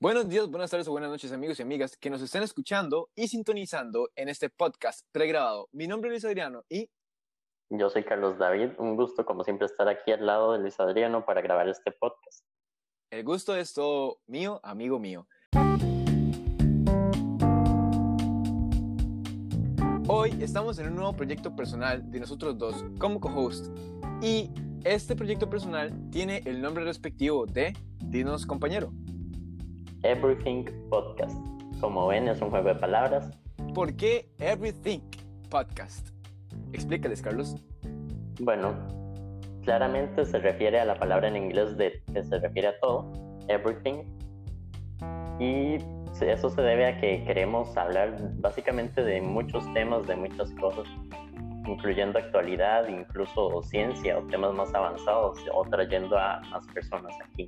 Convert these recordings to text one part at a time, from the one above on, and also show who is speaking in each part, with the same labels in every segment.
Speaker 1: Buenos días, buenas tardes o buenas noches amigos y amigas que nos estén escuchando y sintonizando en este podcast pregrabado. Mi nombre es Luis Adriano y...
Speaker 2: Yo soy Carlos David, un gusto como siempre estar aquí al lado de Luis Adriano para grabar este podcast.
Speaker 1: El gusto es todo mío, amigo mío. Hoy estamos en un nuevo proyecto personal de nosotros dos como co-host y este proyecto personal tiene el nombre respectivo de Dinos compañero.
Speaker 2: Everything Podcast. Como ven, es un juego de palabras.
Speaker 1: ¿Por qué Everything Podcast? Explícales, Carlos.
Speaker 2: Bueno, claramente se refiere a la palabra en inglés de que se refiere a todo, everything. Y eso se debe a que queremos hablar básicamente de muchos temas, de muchas cosas, incluyendo actualidad, incluso ciencia o temas más avanzados, o trayendo a más personas aquí.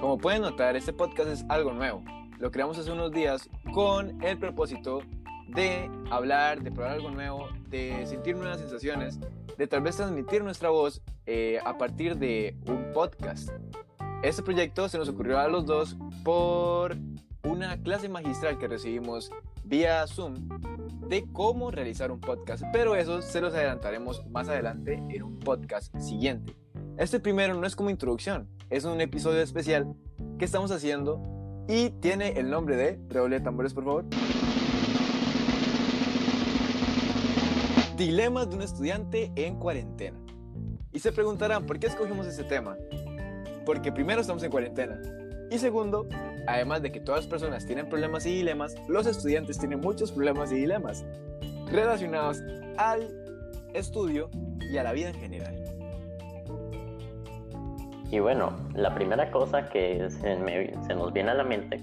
Speaker 1: Como pueden notar, este podcast es algo nuevo. Lo creamos hace unos días con el propósito de hablar, de probar algo nuevo, de sentir nuevas sensaciones, de tal vez transmitir nuestra voz eh, a partir de un podcast. Este proyecto se nos ocurrió a los dos por una clase magistral que recibimos vía Zoom de cómo realizar un podcast, pero eso se los adelantaremos más adelante en un podcast siguiente. Este primero no es como introducción, es un episodio especial que estamos haciendo y tiene el nombre de, redoble tambores por favor. Dilemas de un estudiante en cuarentena. Y se preguntarán, ¿por qué escogimos ese tema? Porque primero estamos en cuarentena. Y segundo, además de que todas las personas tienen problemas y dilemas, los estudiantes tienen muchos problemas y dilemas relacionados al estudio y a la vida en general.
Speaker 2: Y bueno, la primera cosa que se, nos viene a la mente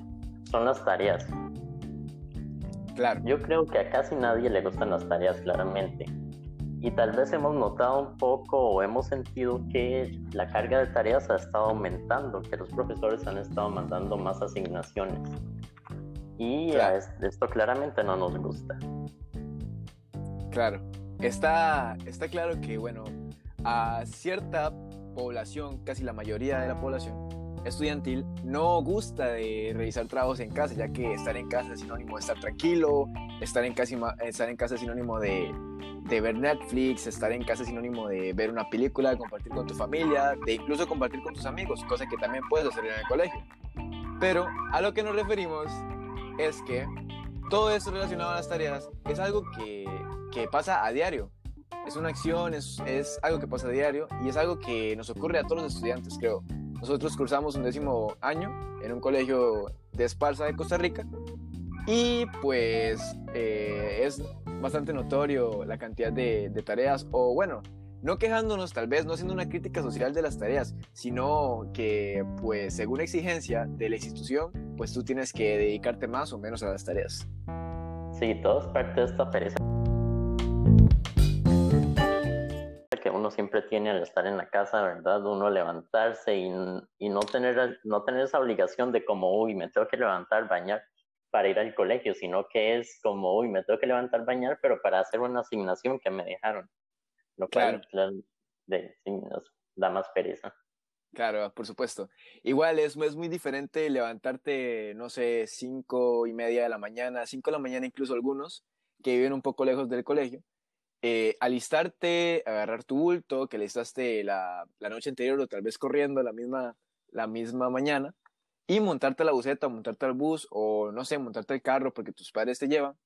Speaker 2: son las tareas.
Speaker 1: Claro.
Speaker 2: Yo creo que a casi nadie le gustan las tareas, claramente. Y tal vez hemos notado un poco o hemos sentido que la carga de tareas ha estado aumentando, que los profesores han estado mandando más asignaciones. Y esto claramente no nos gusta.
Speaker 1: Claro. Está, está claro que, bueno, a cierta población, casi la mayoría de la población estudiantil, no gusta de realizar trabajos en casa, ya que estar en casa es sinónimo de estar tranquilo, estar en casa, es sinónimo de, de ver Netflix, estar en casa es sinónimo de ver una película, compartir con tu familia, de incluso compartir con tus amigos, cosa que también puedes hacer en el colegio. Pero a lo que nos referimos es que todo esto relacionado a las tareas es algo que, que pasa a diario es una acción, es, es, algo que pasa a diario y es algo que nos ocurre a todos los estudiantes, creo. Nosotros cursamos un décimo año en un colegio de Esparza de Costa Rica y pues eh, es bastante notorio la cantidad de, de tareas o bueno, no quejándonos tal vez, no haciendo una crítica social de las tareas, sino que pues según exigencia de la institución, pues tú tienes que dedicarte más o menos a las tareas.
Speaker 2: Sí, todo es parte de esta pereza que uno siempre tiene al estar en la casa, ¿verdad? Uno levantarse y, y, no, tener, no tener esa obligación de como, uy, me tengo que levantar, bañar para ir al colegio, sino que es como, uy, me tengo que levantar, bañar, pero para hacer una asignación que me dejaron. Lo cual claro. de, sí, nos da más pereza.
Speaker 1: Claro, por supuesto. Igual es, es muy diferente levantarte, no sé, cinco y media de la mañana, cinco de la mañana incluso algunos, que viven un poco lejos del colegio, eh, alistarte, agarrar tu bulto que alistaste la, la noche anterior o tal vez corriendo la misma, la misma mañana y montarte a la buseta, montarte al bus o no sé, montarte al carro porque tus padres te llevan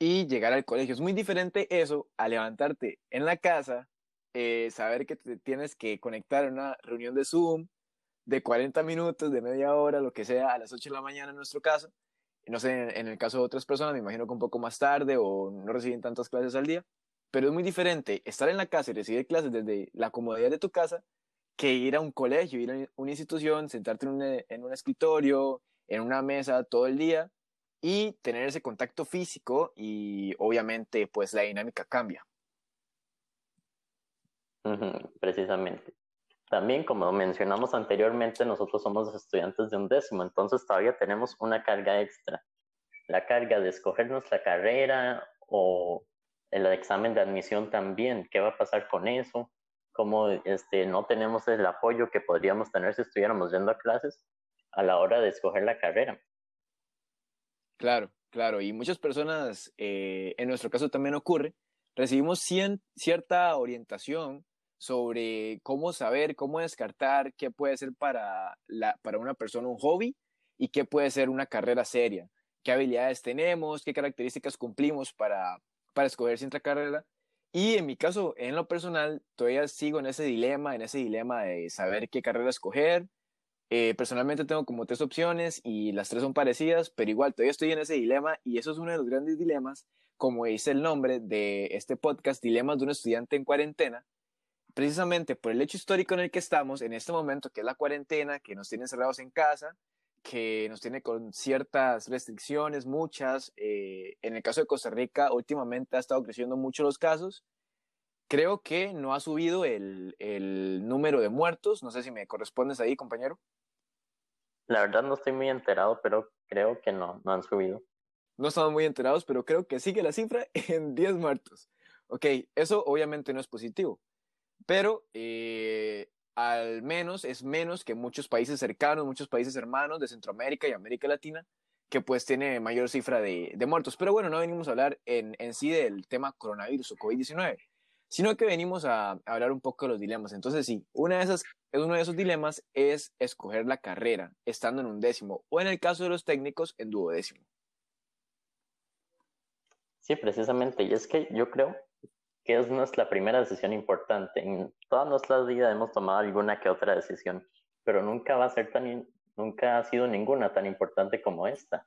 Speaker 1: y llegar al colegio. Es muy diferente eso a levantarte en la casa, eh, saber que te tienes que conectar a una reunión de Zoom de 40 minutos, de media hora, lo que sea, a las 8 de la mañana en nuestro caso. No sé, en el caso de otras personas, me imagino que un poco más tarde o no reciben tantas clases al día. Pero es muy diferente estar en la casa y recibir clases desde la comodidad de tu casa que ir a un colegio, ir a una institución, sentarte en un, en un escritorio, en una mesa todo el día y tener ese contacto físico y obviamente pues la dinámica cambia.
Speaker 2: precisamente. También, como mencionamos anteriormente, nosotros somos estudiantes de un décimo, entonces todavía tenemos una carga extra. La carga de escoger nuestra carrera o el examen de admisión también, ¿qué va a pasar con eso? ¿Cómo este, no tenemos el apoyo que podríamos tener si estuviéramos yendo a clases a la hora de escoger la carrera?
Speaker 1: Claro, claro, y muchas personas, eh, en nuestro caso también ocurre, recibimos cierta orientación sobre cómo saber, cómo descartar qué puede ser para, la, para una persona un hobby y qué puede ser una carrera seria, qué habilidades tenemos, qué características cumplimos para, para escoger cierta carrera. Y en mi caso, en lo personal, todavía sigo en ese dilema, en ese dilema de saber qué carrera escoger. Eh, personalmente tengo como tres opciones y las tres son parecidas, pero igual todavía estoy en ese dilema y eso es uno de los grandes dilemas, como dice el nombre de este podcast, Dilemas de un estudiante en cuarentena, precisamente por el hecho histórico en el que estamos en este momento, que es la cuarentena, que nos tiene encerrados en casa, que nos tiene con ciertas restricciones, muchas. Eh, en el caso de Costa Rica, últimamente ha estado creciendo mucho los casos. Creo que no ha subido el, el número de muertos. No sé si me correspondes ahí, compañero.
Speaker 2: La verdad no estoy muy enterado, pero creo que no, no han subido.
Speaker 1: No estamos muy enterados, pero creo que sigue la cifra en 10 muertos. Ok, eso obviamente no es positivo pero eh, al menos es menos que muchos países cercanos, muchos países hermanos de Centroamérica y América Latina, que pues tiene mayor cifra de, muertos. Pero bueno, no venimos a hablar en, en sí del tema coronavirus o COVID-19, sino que venimos a, hablar un poco de los dilemas. Entonces sí, una de esas, uno de esos dilemas es escoger la carrera estando en un décimo o en el caso de los técnicos en duodécimo.
Speaker 2: Sí, precisamente. Y es que yo creo que es nuestra primera decisión importante. En toda nuestra vida hemos tomado alguna que otra decisión, pero nunca va a ser tan, nunca ha sido ninguna tan importante como esta.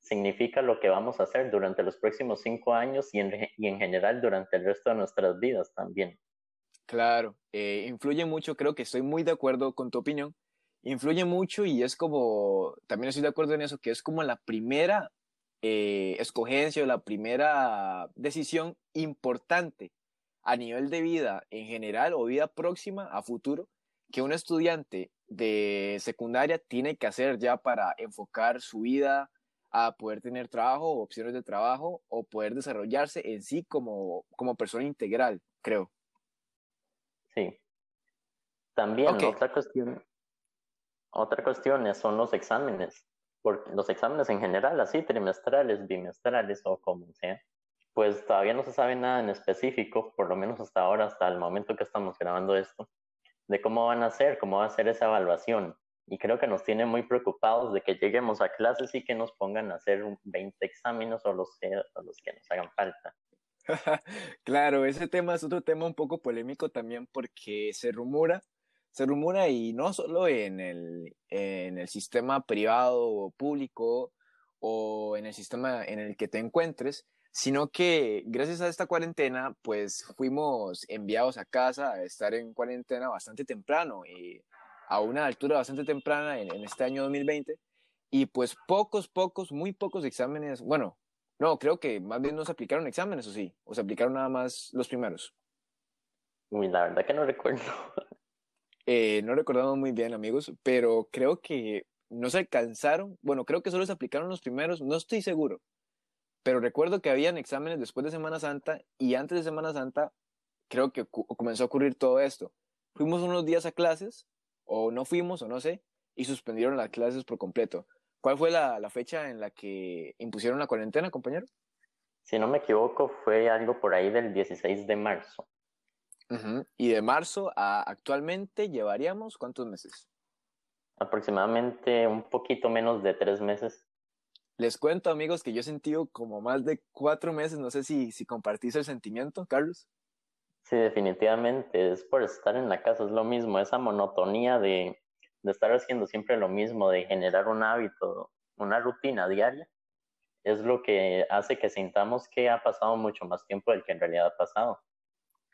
Speaker 2: Significa lo que vamos a hacer durante los próximos cinco años y en, general durante el resto de nuestras vidas también.
Speaker 1: Claro, eh, influye mucho, creo que estoy muy de acuerdo con tu opinión, influye mucho y es como, también estoy de acuerdo en eso, que es como la primera eh, escogencia o la primera decisión importante a nivel de vida en general o vida próxima a futuro que un estudiante de secundaria tiene que hacer ya para enfocar su vida a poder tener trabajo o opciones de trabajo o poder desarrollarse en sí como, como persona integral, creo.
Speaker 2: Sí. También otra cuestión, otra cuestión son los exámenes porque los exámenes en general, así trimestrales, bimestrales o como sea, pues todavía no se sabe nada en específico, por lo menos hasta ahora, hasta el momento que estamos grabando esto, de cómo van a ser, cómo va a ser esa evaluación. Y creo que nos tiene muy preocupados de que lleguemos a clases y que nos pongan a hacer 20 exámenes o los, los que nos hagan falta.
Speaker 1: claro, ese tema es otro tema un poco polémico también porque se rumora se rumora y no solo en el, en el sistema privado o público o en el sistema en el que te encuentres, sino que gracias a esta cuarentena, pues fuimos enviados a casa a estar en cuarentena bastante temprano y a una altura bastante temprana en, en este año 2020 y pues pocos, pocos, muy pocos exámenes, bueno, no, creo que más bien no se aplicaron exámenes, o sí, o se aplicaron nada más los primeros.
Speaker 2: Uy, la verdad que no recuerdo.
Speaker 1: Eh, no recordamos muy bien, amigos, pero creo que no se alcanzaron. Bueno, creo que solo se aplicaron los primeros, no estoy seguro. Pero recuerdo que habían exámenes después de Semana Santa y antes de Semana Santa creo que comenzó a ocurrir todo esto. Fuimos unos días a clases, o no fuimos, o no sé, y suspendieron las clases por completo. ¿Cuál fue la, la fecha en la que impusieron la cuarentena, compañero?
Speaker 2: Si no me equivoco, fue algo por ahí del 16 de marzo.
Speaker 1: Y de marzo a actualmente llevaríamos cuántos meses?
Speaker 2: Aproximadamente un poquito menos de tres meses.
Speaker 1: Les cuento, amigos, que yo he sentido como más de cuatro meses. No sé si, si compartís el sentimiento, Carlos.
Speaker 2: Sí, definitivamente. Es por estar en la casa, es lo mismo. Esa monotonía de, de estar haciendo siempre lo mismo, de generar un hábito, una rutina diaria, es lo que hace que sintamos que ha pasado mucho más tiempo del que en realidad ha pasado.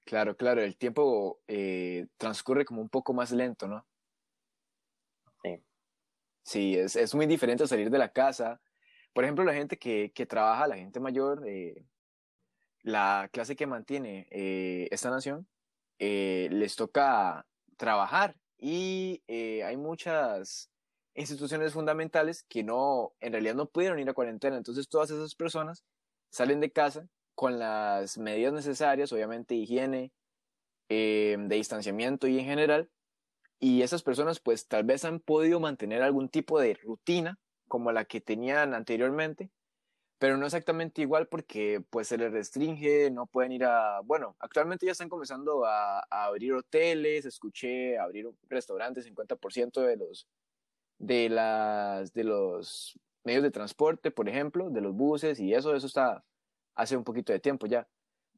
Speaker 1: Claro, claro, el tiempo eh, transcurre como un poco más lento, ¿no?
Speaker 2: Sí.
Speaker 1: Sí, es, es, muy diferente salir de la casa. Por ejemplo, la gente que, que trabaja, la gente mayor, eh, la clase que mantiene eh, esta nación, les toca trabajar y hay muchas instituciones fundamentales que no, en realidad no pudieron ir a cuarentena. Entonces todas esas personas salen de casa con las medidas necesarias, obviamente higiene, eh, de distanciamiento y en general, y esas personas pues tal vez han podido mantener algún tipo de rutina como la que tenían anteriormente, pero no exactamente igual porque pues se les restringe, no pueden ir a, bueno, actualmente ya están comenzando a, abrir hoteles, escuché abrir restaurantes, 50% de los, de las, de los medios de transporte, por ejemplo, de los buses y eso, eso está hace un poquito de tiempo ya.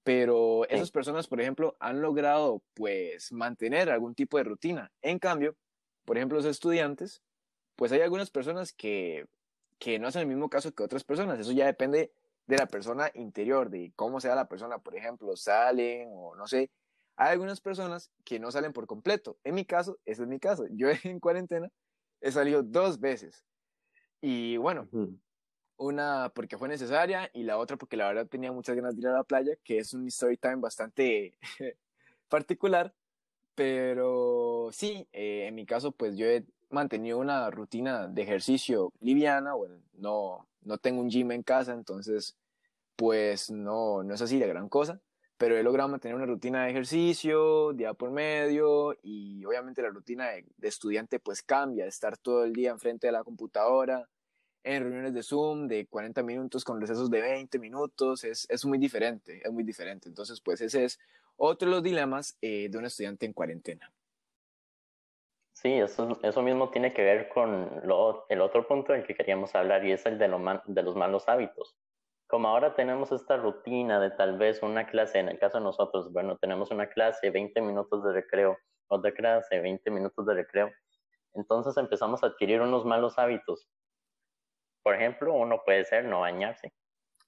Speaker 1: Pero esas personas, por ejemplo, han logrado pues mantener algún tipo de rutina. En cambio, por ejemplo, los estudiantes, pues hay algunas personas que que no es el mismo caso que otras personas. Eso ya depende de la persona interior, de cómo sea la persona. Por ejemplo, salen o no sé. Hay algunas personas que no salen por completo. En mi caso, ese es mi caso. Yo en cuarentena he salido dos veces. Y bueno, una porque fue necesaria y la otra porque la verdad tenía muchas ganas de ir a la playa, que es un story time bastante particular. Pero sí, eh, en mi caso, pues yo he mantenido una rutina de ejercicio liviana, bueno, no, no tengo un gym en casa, entonces pues no, no es así de gran cosa, pero he logrado mantener una rutina de ejercicio día por medio y obviamente la rutina de, estudiante pues cambia, estar todo el día enfrente de la computadora, en reuniones de Zoom de 40 minutos con recesos de 20 minutos, es, es muy diferente, es muy diferente. Entonces pues ese es otro de los dilemas eh, de un estudiante en cuarentena.
Speaker 2: Sí, eso, eso mismo tiene que ver con lo, el otro punto del que queríamos hablar y es el de, lo de los malos hábitos. Como ahora tenemos esta rutina de tal vez una clase, en el caso de nosotros, bueno, tenemos una clase, 20 minutos de recreo, otra clase, 20 minutos de recreo, entonces empezamos a adquirir unos malos hábitos. Por ejemplo, uno puede ser no bañarse.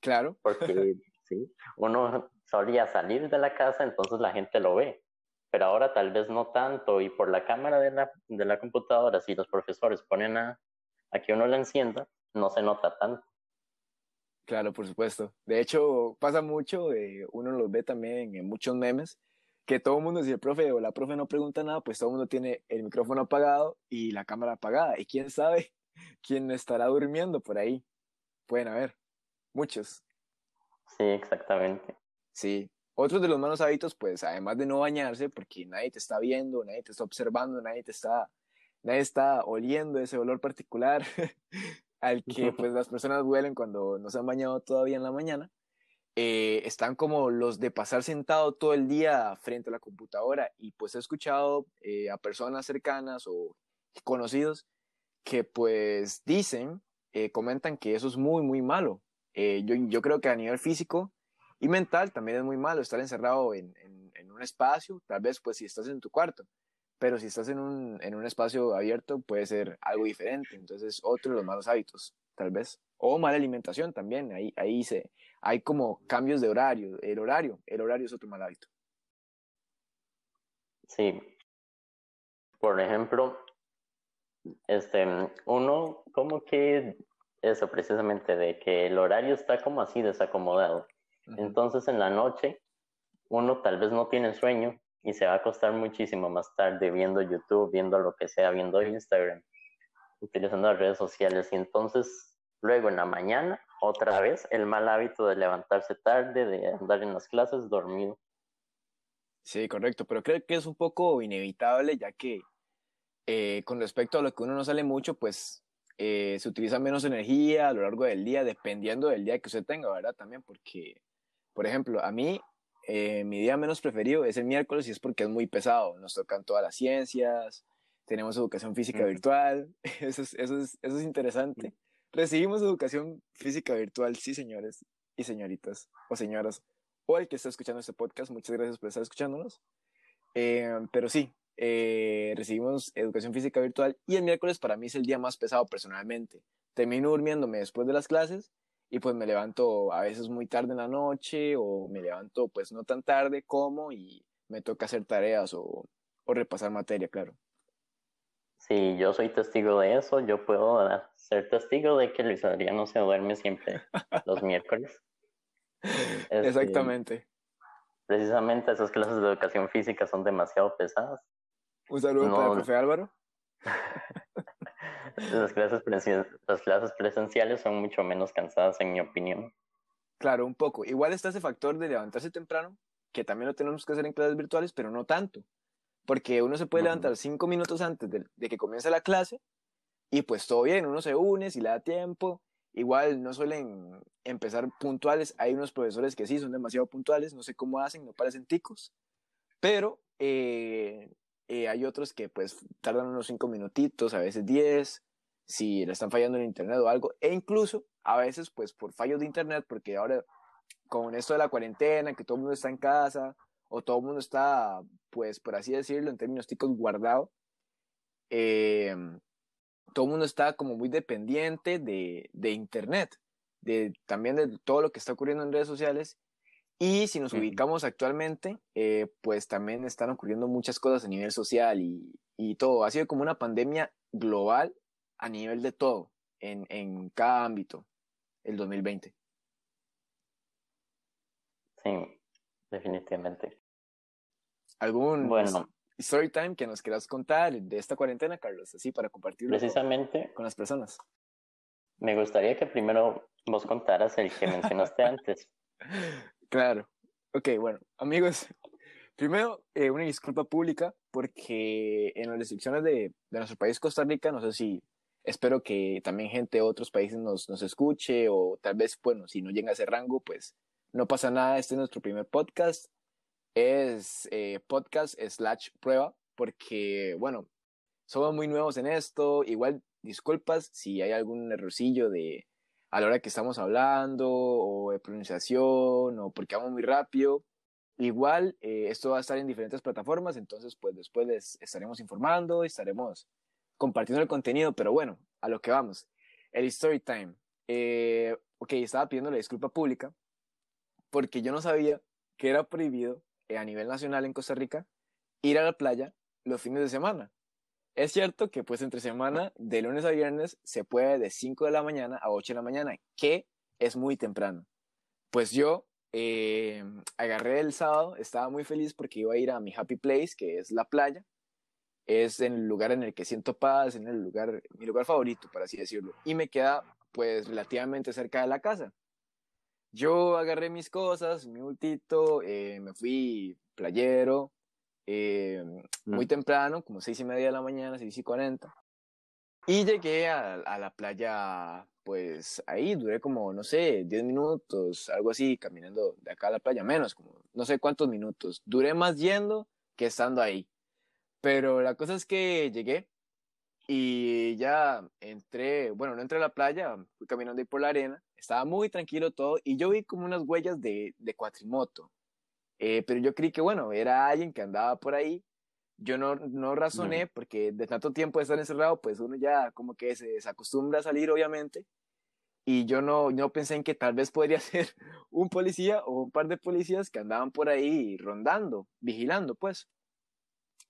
Speaker 1: Claro.
Speaker 2: Porque sí, uno solía salir de la casa, entonces la gente lo ve pero ahora tal vez no tanto y por la cámara de la, de la computadora, si los profesores ponen a, a que uno la encienda, no se nota tanto.
Speaker 1: Claro, por supuesto. De hecho, pasa mucho, eh, uno los ve también en muchos memes, que todo el mundo, si el profe o la profe no pregunta nada, pues todo el mundo tiene el micrófono apagado y la cámara apagada. Y quién sabe quién estará durmiendo por ahí. Pueden haber, muchos.
Speaker 2: Sí, exactamente.
Speaker 1: Sí, otros de los malos hábitos, pues además de no bañarse, porque nadie te está viendo, nadie te está observando, nadie te está, nadie está oliendo ese olor particular al que pues las personas huelen cuando no se han bañado todavía en la mañana. Eh, están como los de pasar sentado todo el día frente a la computadora y pues he escuchado eh, a personas cercanas o conocidos que pues dicen, eh, comentan que eso es muy, muy malo. yo, yo creo que a nivel físico y mental también es muy malo estar encerrado en, en, un espacio, tal vez pues si estás en tu cuarto, pero si estás en un, en un espacio abierto puede ser algo diferente, entonces otro de los malos hábitos, tal vez. O mala alimentación también, ahí, ahí se, hay como cambios de horario, el horario, el horario es otro mal hábito.
Speaker 2: Sí. Por ejemplo, este, uno como que eso precisamente de que el horario está como así desacomodado. Entonces en la noche uno tal vez no tiene sueño y se va a acostar muchísimo más tarde viendo YouTube, viendo lo que sea, viendo Instagram, utilizando las redes sociales y entonces luego en la mañana otra vez el mal hábito de levantarse tarde, de andar en las clases dormido.
Speaker 1: Sí, correcto, pero creo que es un poco inevitable ya que eh, con respecto a lo que uno no sale mucho, pues eh, se utiliza menos energía a lo largo del día, dependiendo del día que usted tenga, ¿verdad? También porque por ejemplo, a mí, eh, mi día menos preferido es el miércoles y es porque es muy pesado. Nos tocan todas las ciencias, tenemos educación física virtual, eso es, eso, es, eso es interesante. Recibimos educación física virtual, sí, señores y señoritas, o señoras, o el que está escuchando este podcast, muchas gracias por estar escuchándonos. Eh, pero sí, eh, recibimos educación física virtual y el miércoles para mí es el día más pesado personalmente. Termino durmiéndome después de las clases y pues me levanto a veces muy tarde en la noche o me levanto pues no tan tarde como y me toca hacer tareas o, o repasar materia, claro.
Speaker 2: Sí, yo soy testigo de eso, yo puedo ser testigo de que Luis Adriano se duerme siempre los miércoles.
Speaker 1: Este, Exactamente.
Speaker 2: Precisamente esas clases de educación física son demasiado pesadas.
Speaker 1: Un saludo para el profe Álvaro.
Speaker 2: Las clases, las clases presenciales son mucho menos cansadas, en mi opinión.
Speaker 1: Claro, un poco. Igual está ese factor de levantarse temprano, que también lo tenemos que hacer en clases virtuales, pero no tanto. Porque uno se puede levantar cinco minutos antes de, de, que comience la clase y pues todo bien, uno se une si le da tiempo. Igual no suelen empezar puntuales. Hay unos profesores que sí son demasiado puntuales, no sé cómo hacen, no parecen ticos. Pero eh, eh, hay otros que pues tardan unos cinco minutitos, a veces diez, si le están fallando en internet o algo. E incluso a veces pues por fallos de internet, porque ahora con esto de la cuarentena, que todo el mundo está en casa, o todo el mundo está, pues por así decirlo, en términos ticos guardado, eh, todo el mundo está como muy dependiente de, de internet, de, también de todo lo que está ocurriendo en redes sociales. Y si nos ubicamos actualmente, eh, pues también están ocurriendo muchas cosas a nivel social y, y, todo. Ha sido como una pandemia global a nivel de todo, en, en cada ámbito, el 2020.
Speaker 2: Sí, definitivamente.
Speaker 1: ¿Algún bueno. story time que nos quieras contar de esta cuarentena, Carlos? Así para compartirlo
Speaker 2: precisamente
Speaker 1: con las personas.
Speaker 2: Me gustaría que primero vos contaras el que mencionaste antes.
Speaker 1: Claro. Ok, bueno, amigos, primero eh, una disculpa pública porque en las restricciones de, de, nuestro país, Costa Rica, no sé si espero que también gente de otros países nos, nos escuche o tal vez, bueno, si no llega a ese rango, pues no pasa nada, este es nuestro primer podcast. Es eh, podcast slash prueba, porque, bueno, somos muy nuevos en esto. Igual, disculpas si hay algún errorcillo de a la hora que estamos hablando, o de pronunciación, o porque vamos muy rápido. Igual, eh, esto va a estar en diferentes plataformas, entonces, pues después les estaremos informando, estaremos compartiendo el contenido, pero bueno, a lo que vamos. El story time. Eh, ok, estaba pidiendo la disculpa pública porque yo no sabía que era prohibido eh, a nivel nacional en Costa Rica ir a la playa los fines de semana. Es cierto que pues entre semana, de lunes a viernes, se puede de 5 de la mañana a 8 de la mañana, que es muy temprano. Pues yo eh, agarré el sábado, estaba muy feliz porque iba a ir a mi happy place, que es la playa. Es en el lugar en el que siento paz, en el lugar, mi lugar favorito, por así decirlo. Y me queda pues relativamente cerca de la casa. Yo agarré mis cosas, mi bultito, eh, me fui playero, eh, muy mm. temprano, como seis y media de la mañana, seis y cuarenta. Y llegué a, a, la playa, pues ahí duré como, no sé, diez minutos, algo así, caminando de acá a la playa, menos, como no sé cuántos minutos. Duré más yendo que estando ahí. Pero la cosa es que llegué y ya entré, bueno, no entré a la playa, fui caminando ahí por la arena estaba muy tranquilo todo y yo vi como unas huellas de, de cuatrimoto. Eh, pero yo creí que, bueno, era alguien que andaba por ahí. Yo no, no razoné porque de tanto tiempo de estar encerrado, pues uno ya como que se desacostumbra a salir, obviamente. Y yo no, no pensé en que tal vez podría ser un policía o un par de policías que andaban por ahí rondando, vigilando, pues.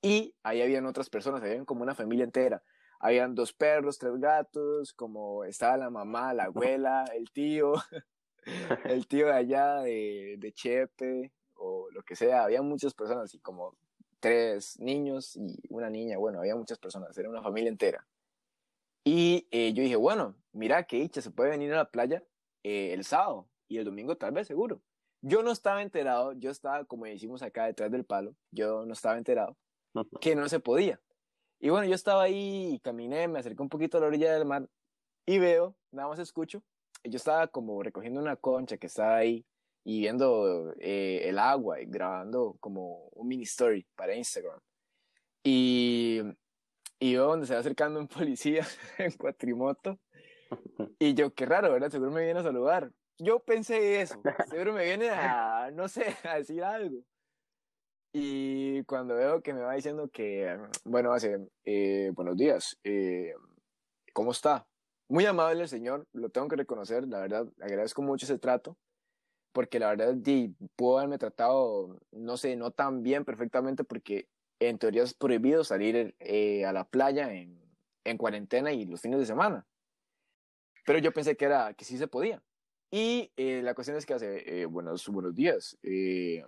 Speaker 1: Y ahí habían otras personas, habían como una familia entera. Habían dos perros, tres gatos, como estaba la mamá, la abuela, el tío, el tío de allá de, de Chepe o lo que sea, había muchas personas y como tres niños y una niña, bueno, había muchas personas, era una familia entera. Y eh, yo dije, bueno, mira que dicha, se puede venir a la playa eh, el sábado y el domingo tal vez seguro. Yo no estaba enterado, yo estaba, como decimos acá detrás del palo, yo no estaba enterado que no se podía. Y bueno, yo estaba ahí y caminé, me acerqué un poquito a la orilla del mar y veo, nada más escucho, yo estaba como recogiendo una concha que estaba ahí y viendo eh, el agua y grabando como un mini story para Instagram. Y, y veo donde se va acercando un policía en cuatrimoto. Y yo, qué raro, ¿verdad? Seguro me viene a saludar. Yo pensé eso, seguro me viene a, no sé, a decir algo. Y cuando veo que me va diciendo que, bueno, hace, eh, buenos días, eh, ¿cómo está? Muy amable el señor, lo tengo que reconocer, la verdad, agradezco mucho ese trato, porque la verdad, di, pudo haberme tratado, no sé, no tan bien perfectamente, porque en teoría es prohibido salir eh, a la playa en, en cuarentena y los fines de semana. Pero yo pensé que, era, que sí se podía. Y la cuestión es que hace, buenos, buenos días, eh,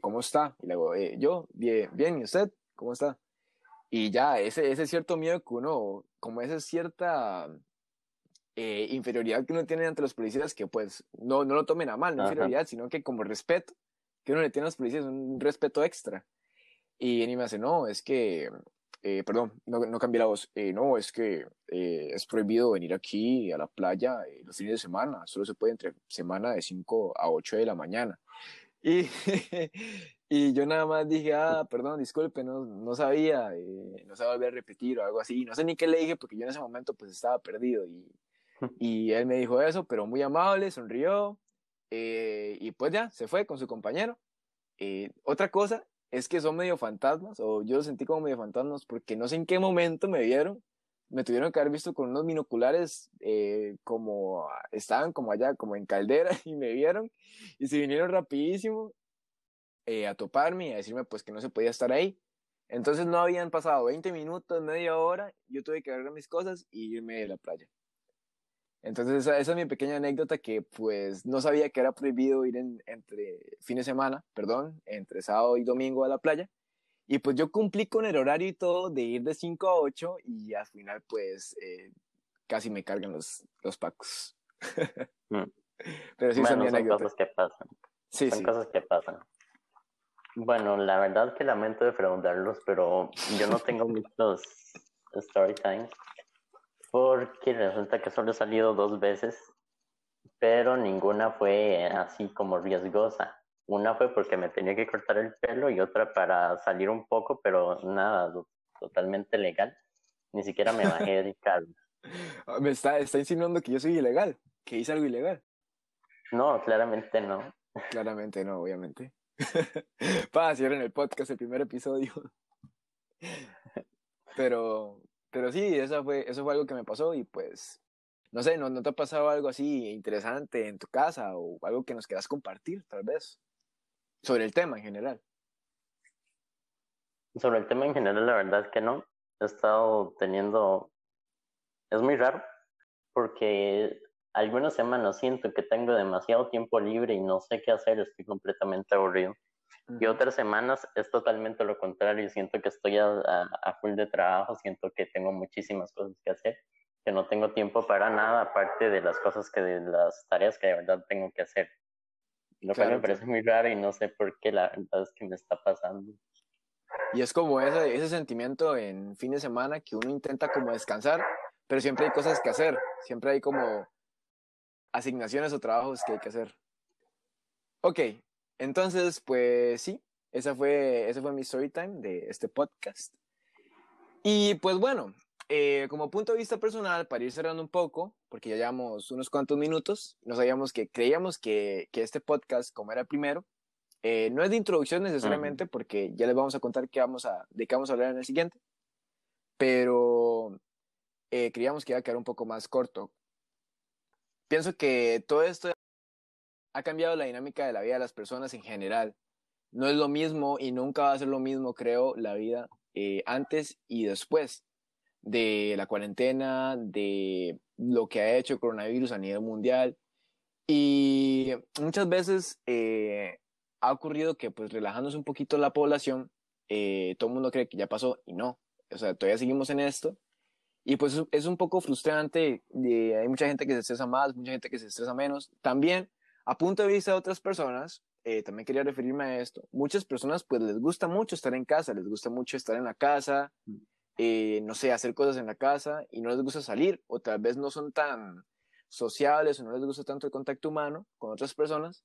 Speaker 1: ¿cómo está? Y le digo, eh, yo, bien, bien, ¿y usted? ¿Cómo está? Y ya, ese, ese cierto miedo que uno, como esa cierta eh, inferioridad que uno tiene ante los policías, que pues no, no lo tomen a mal, no inferioridad, sino que como respeto que uno le tiene a los policías, un respeto extra. Y él me hace, no, es que, eh, perdón, no, no cambié la voz, eh, no, es que eh, es prohibido venir aquí a la playa los fines de semana, solo se puede entre semana de 5 a 8 de la mañana. Y, y yo nada más dije, ah, perdón, disculpe, no, no sabía, no se volver a repetir o algo así. No sé ni qué le dije porque yo en ese momento pues estaba perdido y, y él me dijo eso, pero muy amable, sonrió y pues ya, se fue con su compañero. otra cosa es que son medio fantasmas, o yo lo sentí como medio fantasmas, porque no sé en qué momento me vieron, me tuvieron que haber visto con unos binoculares, eh, como estaban como allá, como en caldera, y me vieron, y se vinieron rapidísimo eh, a toparme y a decirme pues que no se podía estar ahí. Entonces no habían pasado 20 minutos, media hora, yo tuve que agarrar mis cosas y irme de la playa. Entonces esa, es mi pequeña anécdota que pues no sabía que era prohibido ir en, entre fin de semana, perdón, entre sábado y domingo a la playa. Y pues yo cumplí con el horario y todo de ir de 5 a 8 y al final pues eh, casi me cargan los, los pacos.
Speaker 2: Mm. Pero sí son, son cosas que pasan. Sí, son cosas que pasan. Bueno, la verdad que lamento de preguntarlos, pero yo no tengo muchos story times porque resulta que solo he salido dos veces, pero ninguna fue así como riesgosa. Una fue porque me tenía que cortar el pelo y otra para salir un poco, pero nada, totalmente legal. Ni siquiera me bajé del carro.
Speaker 1: Me está, está insinuando que yo soy ilegal, que hice algo ilegal.
Speaker 2: No, claramente no.
Speaker 1: Claramente no, obviamente. Para hacer en el podcast el primer episodio. Pero, pero sí, eso fue, eso fue algo que me pasó y pues, no sé, ¿no, ¿no te ha pasado algo así interesante en tu casa o algo que nos quieras compartir, tal vez, sobre el tema en general?
Speaker 2: Sobre el tema en general, la verdad es que no. He estado teniendo, es muy raro, porque algunas semanas siento que tengo demasiado tiempo libre y no sé qué hacer, estoy completamente aburrido. Y otras semanas es totalmente lo contrario, siento que estoy a, a, full de trabajo, siento que tengo muchísimas cosas que hacer, que no tengo tiempo para nada, aparte de las cosas que, de las tareas que de verdad tengo que hacer. Lo cual me parece muy raro y no sé por qué la verdad es que me está pasando.
Speaker 1: Y es como ese, ese sentimiento en fin de semana que uno intenta como descansar, pero siempre hay cosas que hacer, siempre hay como asignaciones o trabajos que hay que hacer. Ok, entonces, pues sí, esa fue, ese fue mi story time de este podcast. Y pues bueno, eh, como punto de vista personal, para ir cerrando un poco, porque ya llevamos unos cuantos minutos, no sabíamos que creíamos que, que este podcast, como era el primero, eh, no es de introducción necesariamente, porque ya les vamos a contar qué vamos a, de qué vamos a hablar en el siguiente, pero eh, creíamos que iba a quedar un poco más corto. Pienso que todo esto ha cambiado la dinámica de la vida de las personas en general. No es lo mismo y nunca va a ser lo mismo, creo, la vida eh, antes y después de la cuarentena, de lo que ha hecho el coronavirus a nivel mundial. Y muchas veces eh, ha ocurrido que, pues, relajándose un poquito la población, eh, todo el mundo cree que ya pasó y no. O sea, todavía seguimos en esto. Y pues es un poco frustrante. hay mucha gente que se estresa más, mucha gente que se estresa menos. También a punto de vista de otras personas, eh, también quería referirme a esto. Muchas personas pues les gusta mucho estar en casa, les gusta mucho estar en la casa, mm. Eh, no sé, hacer cosas en la casa y no les gusta salir o tal vez no son tan sociables o no les gusta tanto el contacto humano con otras personas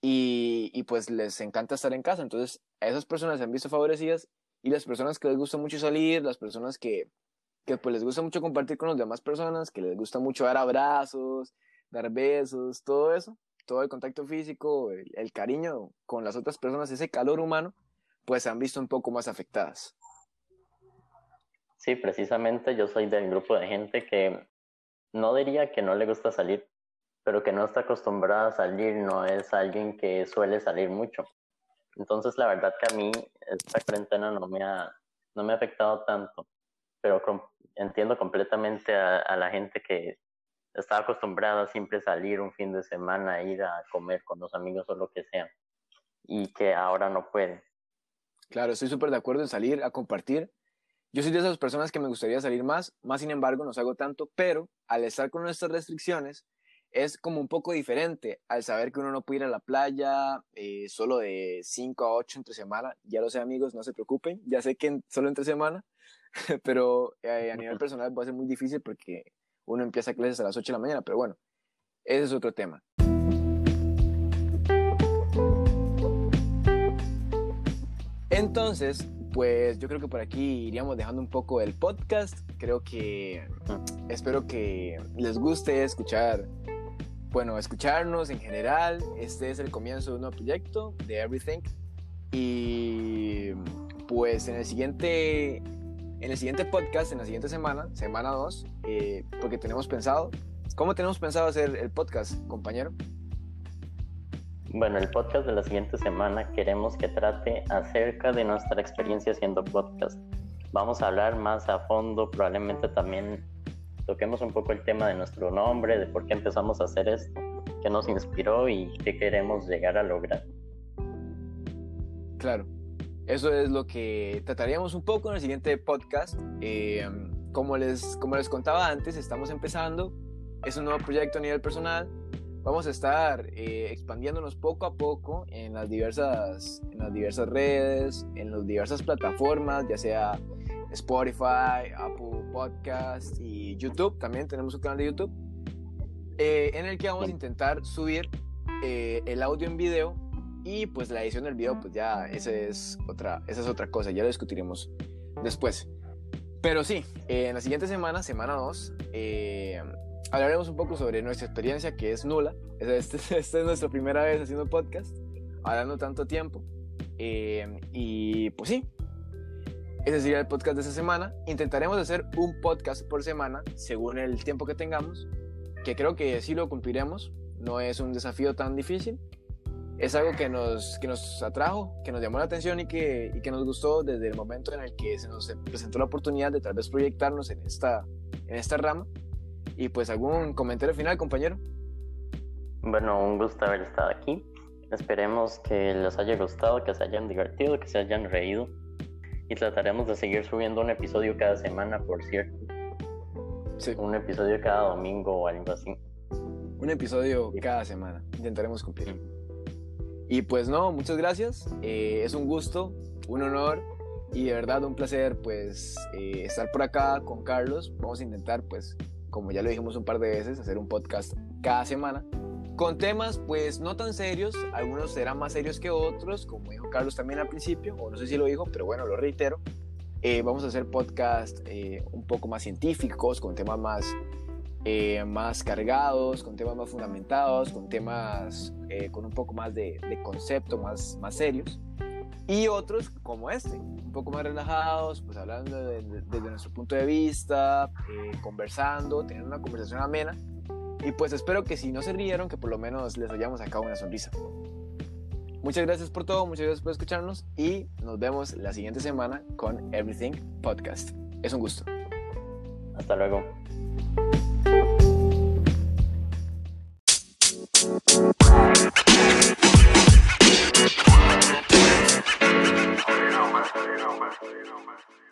Speaker 1: y, pues les encanta estar en casa. Entonces a esas personas se han visto favorecidas y las personas que les gusta mucho salir, las personas que, que pues les gusta mucho compartir con las demás personas, que les gusta mucho dar abrazos, dar besos, todo eso, todo el contacto físico, el, cariño con las otras personas, ese calor humano, pues se han visto un poco más afectadas.
Speaker 2: Sí, precisamente yo soy del grupo de gente que no diría que no le gusta salir, pero que no está acostumbrada a salir, no es alguien que suele salir mucho. Entonces, la verdad que a mí esta cuarentena no me ha, no me ha afectado tanto, pero entiendo completamente a la gente que estaba acostumbrada a siempre salir un fin de semana, ir a comer con los amigos o lo que sea, y que ahora no puede.
Speaker 1: Claro, estoy súper de acuerdo en salir a compartir Yo soy de esas personas que me gustaría salir más, más sin embargo no salgo tanto, pero al estar con nuestras restricciones es como un poco diferente al saber que uno no puede ir a la playa eh, solo de 5 a 8 entre semana. Ya lo sé amigos, no se preocupen, ya sé que solo entre semana, pero eh, a nivel personal va a ser muy difícil porque uno empieza clases a las 8 de la mañana, pero bueno, ese es otro tema. Entonces, pues yo creo que por aquí iríamos dejando un poco el podcast. Creo que espero que les guste escuchar, bueno, escucharnos en general. Este es el comienzo de un nuevo proyecto de Everything. Y pues en el siguiente, en el siguiente podcast, en la siguiente semana, semana 2, eh, porque tenemos pensado, ¿cómo tenemos pensado hacer el podcast, compañero?
Speaker 2: Bueno, el podcast de la siguiente semana queremos que trate acerca de nuestra experiencia haciendo podcast. Vamos a hablar más a fondo, probablemente también toquemos un poco el tema de nuestro nombre, de por qué empezamos a hacer esto, qué nos inspiró y qué queremos llegar a lograr.
Speaker 1: Claro, eso es lo que trataríamos un poco en el siguiente podcast. Eh, como, les, como les contaba antes, estamos empezando, es un nuevo proyecto a nivel personal, vamos a estar eh, expandiéndonos poco a poco en las, diversas, en las diversas redes, en las diversas plataformas, ya sea Spotify, Apple Podcast y YouTube. También tenemos un canal de YouTube eh, en el que vamos a intentar subir eh, el audio en video y pues la edición del video, pues ya esa es otra, esa es otra cosa, ya lo discutiremos después. Pero sí, en la siguiente semana, semana 2, hablaremos un poco sobre nuestra experiencia que es nula. Esta este es nuestra primera vez haciendo podcast, hablando tanto tiempo. Eh, y pues sí, ese sería el podcast de esta semana. Intentaremos hacer un podcast por semana según el tiempo que tengamos, que creo que sí lo cumpliremos. No es un desafío tan difícil. Es algo que nos, que nos atrajo, que nos llamó la atención y que, y que nos gustó desde el momento en el que se nos presentó la oportunidad de tal vez proyectarnos en esta, en esta rama. Y pues algún comentario final, compañero.
Speaker 2: Bueno, un gusto haber estado aquí. Esperemos que les haya gustado, que se hayan divertido, que se hayan reído. Y trataremos de seguir subiendo un episodio cada semana, por cierto. Sí. Un episodio cada domingo o algo así.
Speaker 1: Un episodio cada semana. Intentaremos cumplir. Y pues no, muchas gracias. Eh, es un gusto, un honor y de verdad un placer pues eh, estar por acá con Carlos. Vamos a intentar pues como ya lo dijimos un par de veces, hacer un podcast cada semana con temas pues no tan serios, algunos serán más serios que otros, como dijo Carlos también al principio, o no sé si lo dijo, pero bueno, lo reitero. Eh, vamos a hacer podcast eh, un poco más científicos, con temas más, eh, más cargados, con temas más fundamentados, con temas con un poco más de, de concepto, más, más serios. Y otros como este, un poco más relajados, pues hablando desde nuestro punto de vista, eh, conversando, teniendo una conversación amena. Y pues espero que si no se rieron, que por lo menos les hayamos sacado una sonrisa. Muchas gracias por todo, muchas gracias por escucharnos y nos vemos la siguiente semana con Everything Podcast. Es un gusto.
Speaker 2: Hasta luego. masculino, masculino, masculino.